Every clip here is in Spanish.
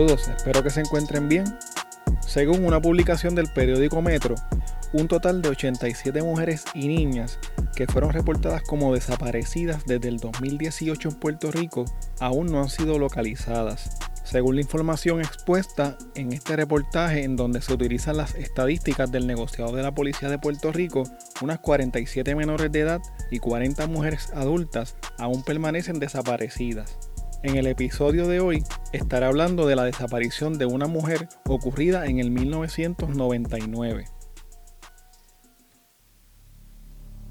Saludos, espero que se encuentren bien. Según una publicación del periódico Metro, un total de 87 mujeres y niñas que fueron reportadas como desaparecidas desde el 2018 en Puerto Rico aún no han sido localizadas. Según la información expuesta en este reportaje en donde se utilizan las estadísticas del negociado de la Policía de Puerto Rico, unas 47 menores de edad y 40 mujeres adultas aún permanecen desaparecidas. En el episodio de hoy estaré hablando de la desaparición de una mujer ocurrida en el 1999.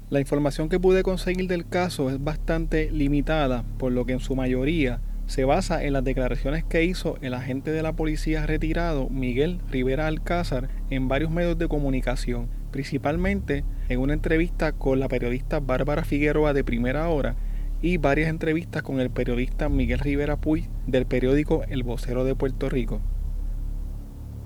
La información que pude conseguir del caso es bastante limitada, por lo que en su mayoría se basa en las declaraciones que hizo el agente de la policía retirado Miguel Rivera Alcázar en varios medios de comunicación, principalmente en una entrevista con la periodista Bárbara Figueroa de Primera Hora y varias entrevistas con el periodista Miguel Rivera Puy del periódico El Vocero de Puerto Rico.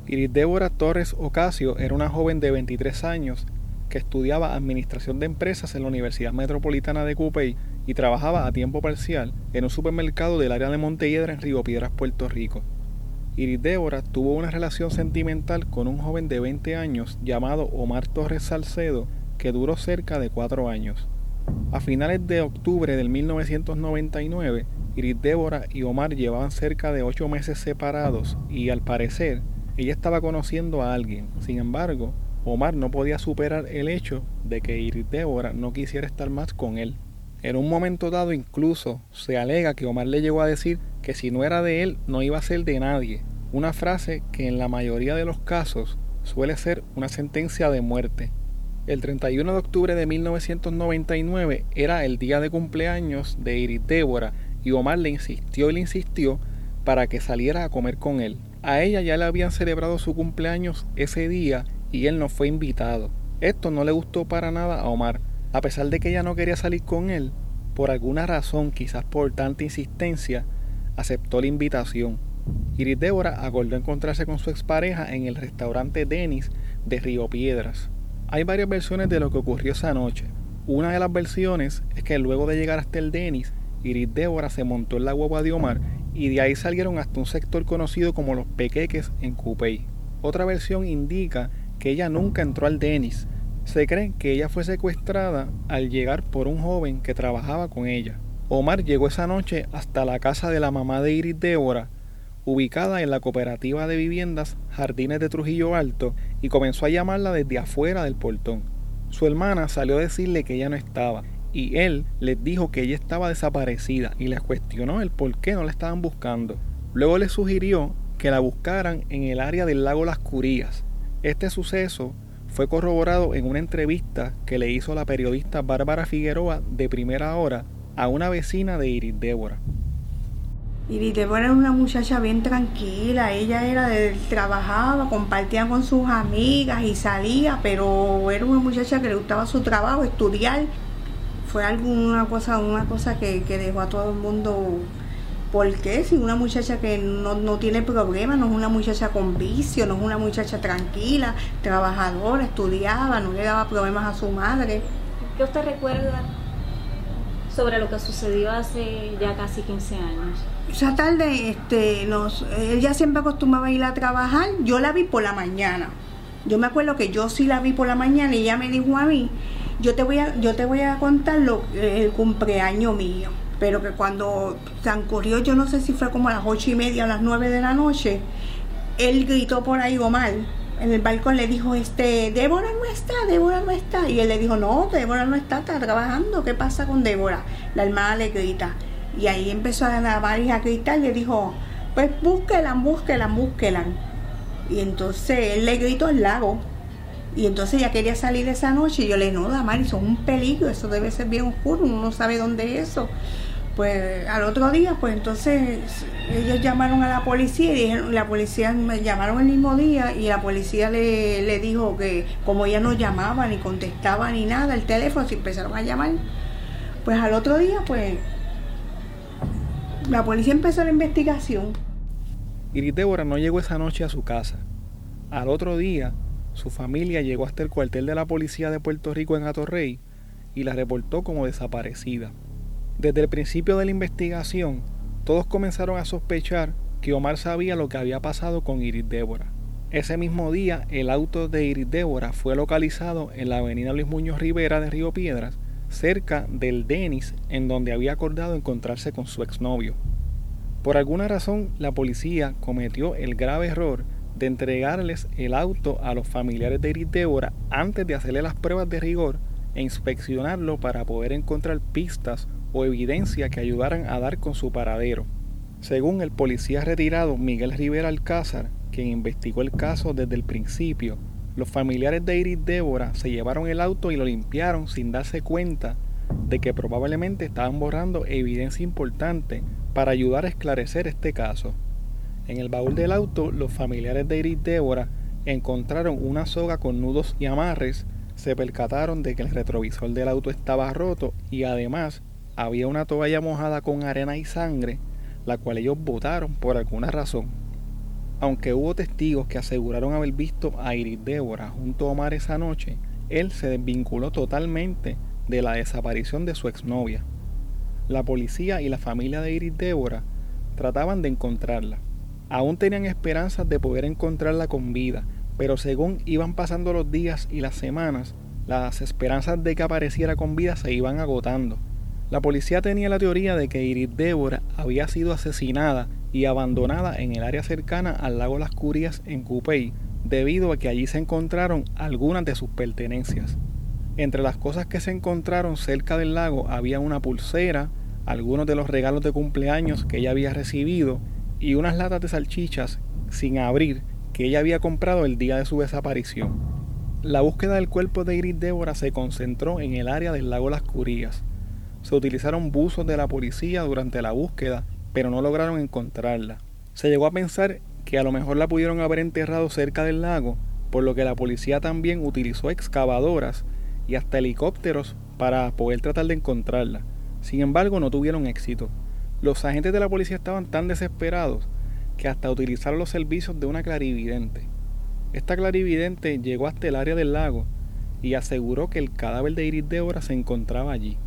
Iris Débora Torres Ocasio era una joven de 23 años que estudiaba Administración de Empresas en la Universidad Metropolitana de Cupey y trabajaba a tiempo parcial en un supermercado del área de Montelledra en Río Piedras, Puerto Rico. Iris Débora tuvo una relación sentimental con un joven de 20 años llamado Omar Torres Salcedo que duró cerca de cuatro años. A finales de octubre del 1999, Iris Débora y Omar llevaban cerca de ocho meses separados y al parecer ella estaba conociendo a alguien. Sin embargo, Omar no podía superar el hecho de que Iris Débora no quisiera estar más con él. En un momento dado incluso se alega que Omar le llegó a decir que si no era de él no iba a ser de nadie, una frase que en la mayoría de los casos suele ser una sentencia de muerte. El 31 de octubre de 1999 era el día de cumpleaños de Iris Débora y Omar le insistió y le insistió para que saliera a comer con él. A ella ya le habían celebrado su cumpleaños ese día y él no fue invitado. Esto no le gustó para nada a Omar. A pesar de que ella no quería salir con él, por alguna razón, quizás por tanta insistencia, aceptó la invitación. Iris Débora acordó encontrarse con su expareja en el restaurante Denis de Río Piedras. Hay varias versiones de lo que ocurrió esa noche. Una de las versiones es que luego de llegar hasta el Denis, Iris Débora se montó en la guagua de Omar y de ahí salieron hasta un sector conocido como los Pequeques en Cupey. Otra versión indica que ella nunca entró al Denis. Se cree que ella fue secuestrada al llegar por un joven que trabajaba con ella. Omar llegó esa noche hasta la casa de la mamá de Iris Débora ubicada en la cooperativa de viviendas Jardines de Trujillo Alto, y comenzó a llamarla desde afuera del portón. Su hermana salió a decirle que ella no estaba, y él les dijo que ella estaba desaparecida y les cuestionó el por qué no la estaban buscando. Luego les sugirió que la buscaran en el área del lago Las Curías. Este suceso fue corroborado en una entrevista que le hizo la periodista Bárbara Figueroa de primera hora a una vecina de Iris Débora. Y Débora era una muchacha bien tranquila, ella era de, trabajaba, compartía con sus amigas y salía, pero era una muchacha que le gustaba su trabajo, estudiar. Fue alguna cosa, una cosa que, dejó a todo el mundo. ¿Por qué? Si una muchacha que no, no tiene problemas, no es una muchacha con vicio, no es una muchacha tranquila, trabajadora, estudiaba, no le daba problemas a su madre. ¿Qué usted recuerda sobre lo que sucedió hace ya casi 15 años? Esa tarde, este, nos, ella siempre acostumbraba ir a trabajar. Yo la vi por la mañana. Yo me acuerdo que yo sí la vi por la mañana y ella me dijo a mí, yo te voy a, yo te voy a contar lo, el cumpleaños mío. Pero que cuando transcurrió, yo no sé si fue como a las ocho y media, a las nueve de la noche, él gritó por ahí mal en el balcón le dijo, este, Débora no está, Débora no está. Y él le dijo, no, Débora no está, está trabajando, ¿qué pasa con Débora? La hermana le grita, y ahí empezó a y a gritar, le dijo, pues búsquela, búsquela, búsquela. Y entonces él le gritó al lago. Y entonces ella quería salir esa noche y yo le dije, no, Damari, eso es un peligro, eso debe ser bien oscuro, uno no sabe dónde es eso. Pues al otro día, pues entonces ellos llamaron a la policía y dijeron, la policía me llamaron el mismo día y la policía le, le dijo que como ella no llamaba ni contestaba ni nada el teléfono, se empezaron a llamar. Pues al otro día, pues la policía empezó la investigación. Iris Débora no llegó esa noche a su casa. Al otro día, su familia llegó hasta el cuartel de la policía de Puerto Rico en Atorrey y la reportó como desaparecida. Desde el principio de la investigación, todos comenzaron a sospechar que Omar sabía lo que había pasado con Iris Débora. Ese mismo día, el auto de Iris Débora fue localizado en la avenida Luis Muñoz Rivera de Río Piedras, cerca del Denis en donde había acordado encontrarse con su exnovio. Por alguna razón, la policía cometió el grave error de entregarles el auto a los familiares de Iris Débora antes de hacerle las pruebas de rigor e inspeccionarlo para poder encontrar pistas o evidencia que ayudaran a dar con su paradero. Según el policía retirado Miguel Rivera Alcázar, quien investigó el caso desde el principio, los familiares de Iris Débora se llevaron el auto y lo limpiaron sin darse cuenta de que probablemente estaban borrando evidencia importante para ayudar a esclarecer este caso. En el baúl del auto, los familiares de Iris Débora encontraron una soga con nudos y amarres, se percataron de que el retrovisor del auto estaba roto y además había una toalla mojada con arena y sangre, la cual ellos botaron por alguna razón. Aunque hubo testigos que aseguraron haber visto a Iris Débora junto a Omar esa noche, él se desvinculó totalmente de la desaparición de su exnovia. La policía y la familia de Iris Débora trataban de encontrarla. Aún tenían esperanzas de poder encontrarla con vida, pero según iban pasando los días y las semanas, las esperanzas de que apareciera con vida se iban agotando. La policía tenía la teoría de que Iris Débora había sido asesinada y abandonada en el área cercana al lago Las Curias en Cupey, debido a que allí se encontraron algunas de sus pertenencias. Entre las cosas que se encontraron cerca del lago había una pulsera, algunos de los regalos de cumpleaños que ella había recibido y unas latas de salchichas sin abrir que ella había comprado el día de su desaparición. La búsqueda del cuerpo de Iris Débora se concentró en el área del lago Las Curías. Se utilizaron buzos de la policía durante la búsqueda pero no lograron encontrarla. Se llegó a pensar que a lo mejor la pudieron haber enterrado cerca del lago, por lo que la policía también utilizó excavadoras y hasta helicópteros para poder tratar de encontrarla. Sin embargo, no tuvieron éxito. Los agentes de la policía estaban tan desesperados que hasta utilizaron los servicios de una clarividente. Esta clarividente llegó hasta el área del lago y aseguró que el cadáver de Iris Débora se encontraba allí.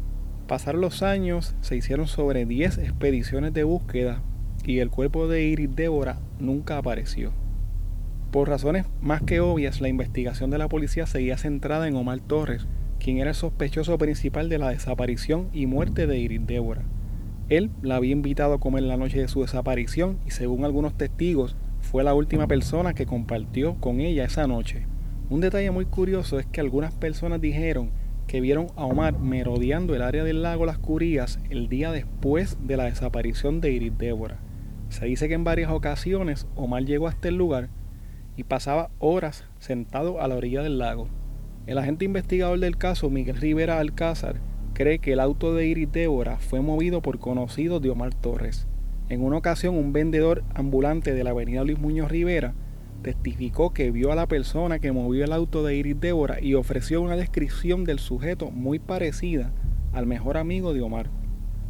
Pasaron los años, se hicieron sobre 10 expediciones de búsqueda y el cuerpo de Iris Débora nunca apareció. Por razones más que obvias, la investigación de la policía seguía centrada en Omar Torres, quien era el sospechoso principal de la desaparición y muerte de Iris Débora. Él la había invitado a comer la noche de su desaparición y según algunos testigos fue la última persona que compartió con ella esa noche. Un detalle muy curioso es que algunas personas dijeron que vieron a Omar merodeando el área del lago Las Curías el día después de la desaparición de Iris Débora. Se dice que en varias ocasiones Omar llegó hasta el lugar y pasaba horas sentado a la orilla del lago. El agente investigador del caso, Miguel Rivera Alcázar, cree que el auto de Iris Débora fue movido por conocidos de Omar Torres. En una ocasión, un vendedor ambulante de la avenida Luis Muñoz Rivera testificó que vio a la persona que movió el auto de Iris Débora y ofreció una descripción del sujeto muy parecida al mejor amigo de Omar.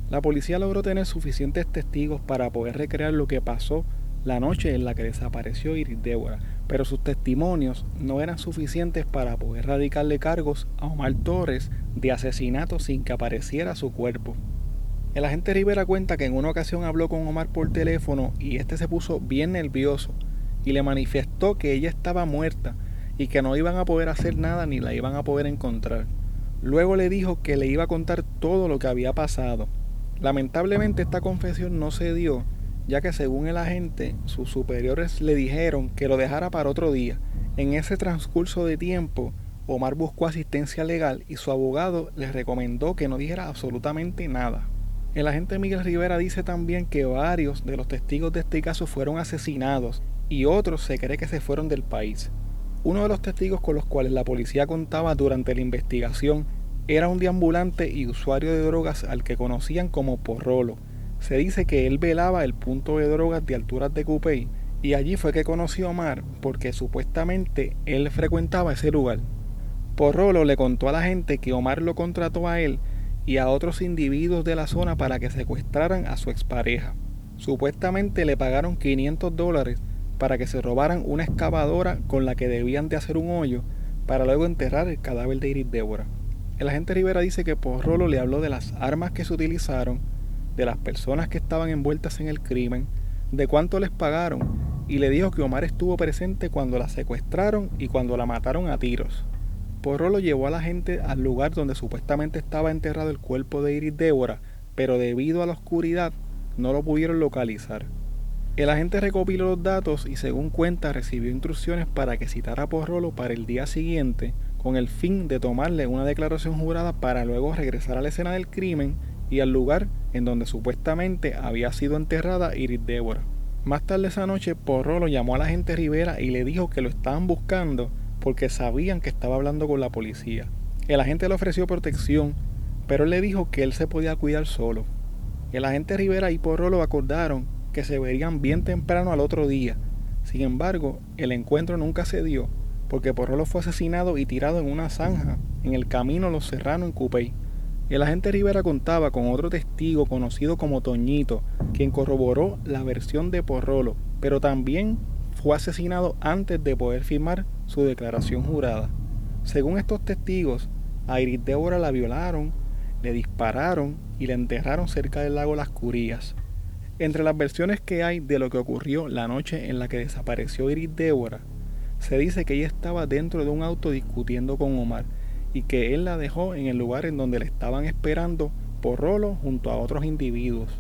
La policía logró tener suficientes testigos para poder recrear lo que pasó la noche en la que desapareció Iris Débora, pero sus testimonios no eran suficientes para poder radicarle cargos a Omar Torres de asesinato sin que apareciera su cuerpo. El agente Rivera cuenta que en una ocasión habló con Omar por teléfono y este se puso bien nervioso y le manifestó que ella estaba muerta y que no iban a poder hacer nada ni la iban a poder encontrar. Luego le dijo que le iba a contar todo lo que había pasado. Lamentablemente esta confesión no se dio, ya que según el agente, sus superiores le dijeron que lo dejara para otro día. En ese transcurso de tiempo, Omar buscó asistencia legal y su abogado le recomendó que no dijera absolutamente nada. El agente Miguel Rivera dice también que varios de los testigos de este caso fueron asesinados y otros se cree que se fueron del país. Uno de los testigos con los cuales la policía contaba durante la investigación era un deambulante y usuario de drogas al que conocían como Porrolo. Se dice que él velaba el punto de drogas de alturas de Cupey y allí fue que conoció a Omar porque supuestamente él frecuentaba ese lugar. Porrolo le contó a la gente que Omar lo contrató a él y a otros individuos de la zona para que secuestraran a su expareja. Supuestamente le pagaron 500 dólares para que se robaran una excavadora con la que debían de hacer un hoyo para luego enterrar el cadáver de Iris Débora. El agente Rivera dice que Porrolo le habló de las armas que se utilizaron, de las personas que estaban envueltas en el crimen, de cuánto les pagaron y le dijo que Omar estuvo presente cuando la secuestraron y cuando la mataron a tiros. Porrolo llevó a la gente al lugar donde supuestamente estaba enterrado el cuerpo de Iris Débora, pero debido a la oscuridad no lo pudieron localizar. El agente recopiló los datos y según cuenta recibió instrucciones para que citara a Porrolo para el día siguiente con el fin de tomarle una declaración jurada para luego regresar a la escena del crimen y al lugar en donde supuestamente había sido enterrada Iris Débora. Más tarde esa noche, Porrolo llamó a la agente Rivera y le dijo que lo estaban buscando porque sabían que estaba hablando con la policía. El agente le ofreció protección, pero le dijo que él se podía cuidar solo. El agente Rivera y Porrolo acordaron que se verían bien temprano al otro día. Sin embargo, el encuentro nunca se dio, porque Porrolo fue asesinado y tirado en una zanja en el camino Los Serranos en Cupey. El agente Rivera contaba con otro testigo conocido como Toñito, quien corroboró la versión de Porrolo, pero también fue asesinado antes de poder firmar su declaración jurada. Según estos testigos, a Iris Débora la violaron, le dispararon y la enterraron cerca del lago Las Curías. Entre las versiones que hay de lo que ocurrió la noche en la que desapareció Iris Débora, se dice que ella estaba dentro de un auto discutiendo con Omar y que él la dejó en el lugar en donde le estaban esperando por rolo junto a otros individuos.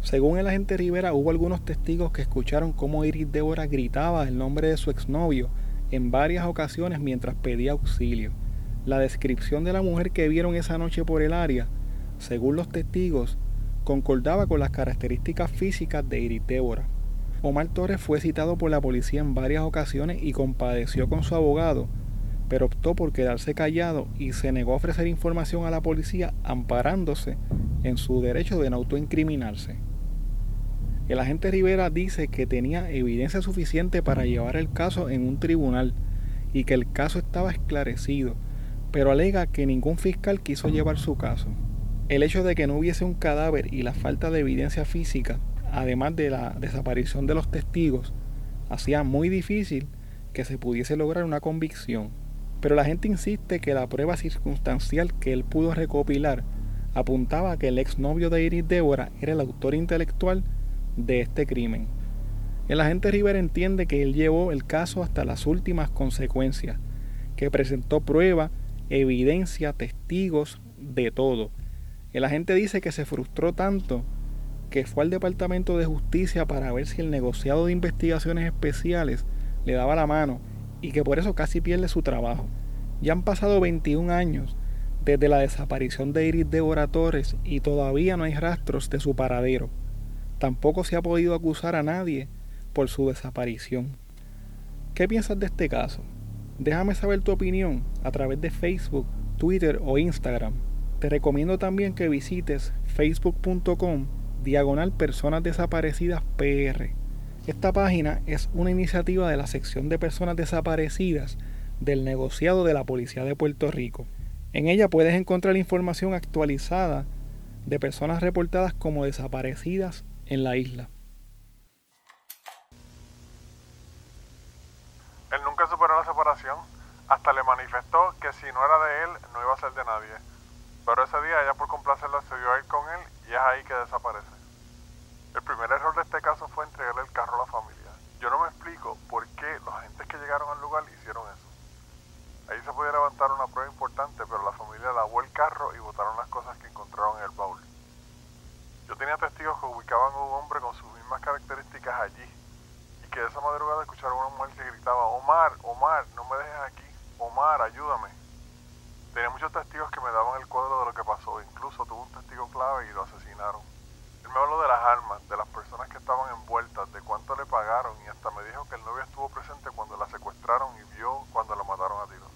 Según el agente Rivera, hubo algunos testigos que escucharon cómo Iris Débora gritaba el nombre de su exnovio en varias ocasiones mientras pedía auxilio. La descripción de la mujer que vieron esa noche por el área, según los testigos, concordaba con las características físicas de Iris Débora. Omar Torres fue citado por la policía en varias ocasiones y compadeció con su abogado, pero optó por quedarse callado y se negó a ofrecer información a la policía amparándose en su derecho de no autoincriminarse. El agente Rivera dice que tenía evidencia suficiente para llevar el caso en un tribunal y que el caso estaba esclarecido, pero alega que ningún fiscal quiso llevar su caso. El hecho de que no hubiese un cadáver y la falta de evidencia física, además de la desaparición de los testigos, hacía muy difícil que se pudiese lograr una convicción. Pero la gente insiste que la prueba circunstancial que él pudo recopilar apuntaba a que el exnovio de Iris Débora era el autor intelectual de este crimen. El agente River entiende que él llevó el caso hasta las últimas consecuencias, que presentó prueba, evidencia, testigos, de todo el agente dice que se frustró tanto que fue al Departamento de Justicia para ver si el negociado de investigaciones especiales le daba la mano y que por eso casi pierde su trabajo. Ya han pasado 21 años desde la desaparición de Iris Débora Torres y todavía no hay rastros de su paradero. Tampoco se ha podido acusar a nadie por su desaparición. ¿Qué piensas de este caso? Déjame saber tu opinión a través de Facebook, Twitter o Instagram. Te recomiendo también que visites facebook.com diagonal personas desaparecidas PR. Esta página es una iniciativa de la sección de personas desaparecidas del negociado de la Policía de Puerto Rico. En ella puedes encontrar información actualizada de personas reportadas como desaparecidas en la isla. Él nunca superó la separación, hasta le manifestó que si no era de él, no iba a ser de nadie. Pero ese día ella por complacerla se vio a ir con él y es ahí que desaparece. El primer error de este caso fue entregarle el carro a la familia. Yo no me explico por qué los agentes que llegaron al lugar hicieron eso. Ahí se podía levantar una prueba importante, pero la familia lavó el carro y botaron las cosas que encontraron en el baúl. Yo tenía testigos que ubicaban a un hombre con sus mismas características allí y que esa madrugada escucharon a una mujer que gritaba, Omar, Omar, no me dejes aquí, Omar, ayúdame. Tenía muchos testigos que me daban el cuadro de lo que pasó, incluso tuvo un testigo clave y lo asesinaron. Él me habló de las armas, de las personas que estaban envueltas, de cuánto le pagaron y hasta me dijo que el novio estuvo presente cuando la secuestraron y vio cuando la mataron a tiros.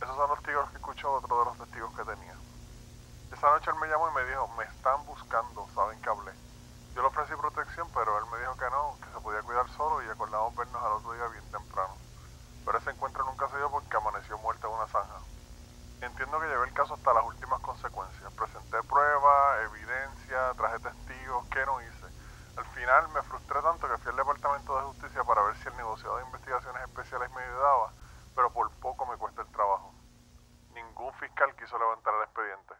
Esos son los testigos que escuchó otro de los testigos que tenía. Esa noche él me llamó y me dijo, me están buscando, saben que hablé. Yo le ofrecí protección, pero él me dijo que no, que se podía cuidar solo y acordamos vernos al otro día bien temprano. Pero ese encuentro nunca se dio porque amaneció muerta en una zanja. Entiendo que llevé el caso hasta las últimas consecuencias. Presenté pruebas, evidencia, traje testigos, ¿qué no hice? Al final me frustré tanto que fui al Departamento de Justicia para ver si el negociado de investigaciones especiales me ayudaba, pero por poco me cuesta el trabajo. Ningún fiscal quiso levantar el expediente.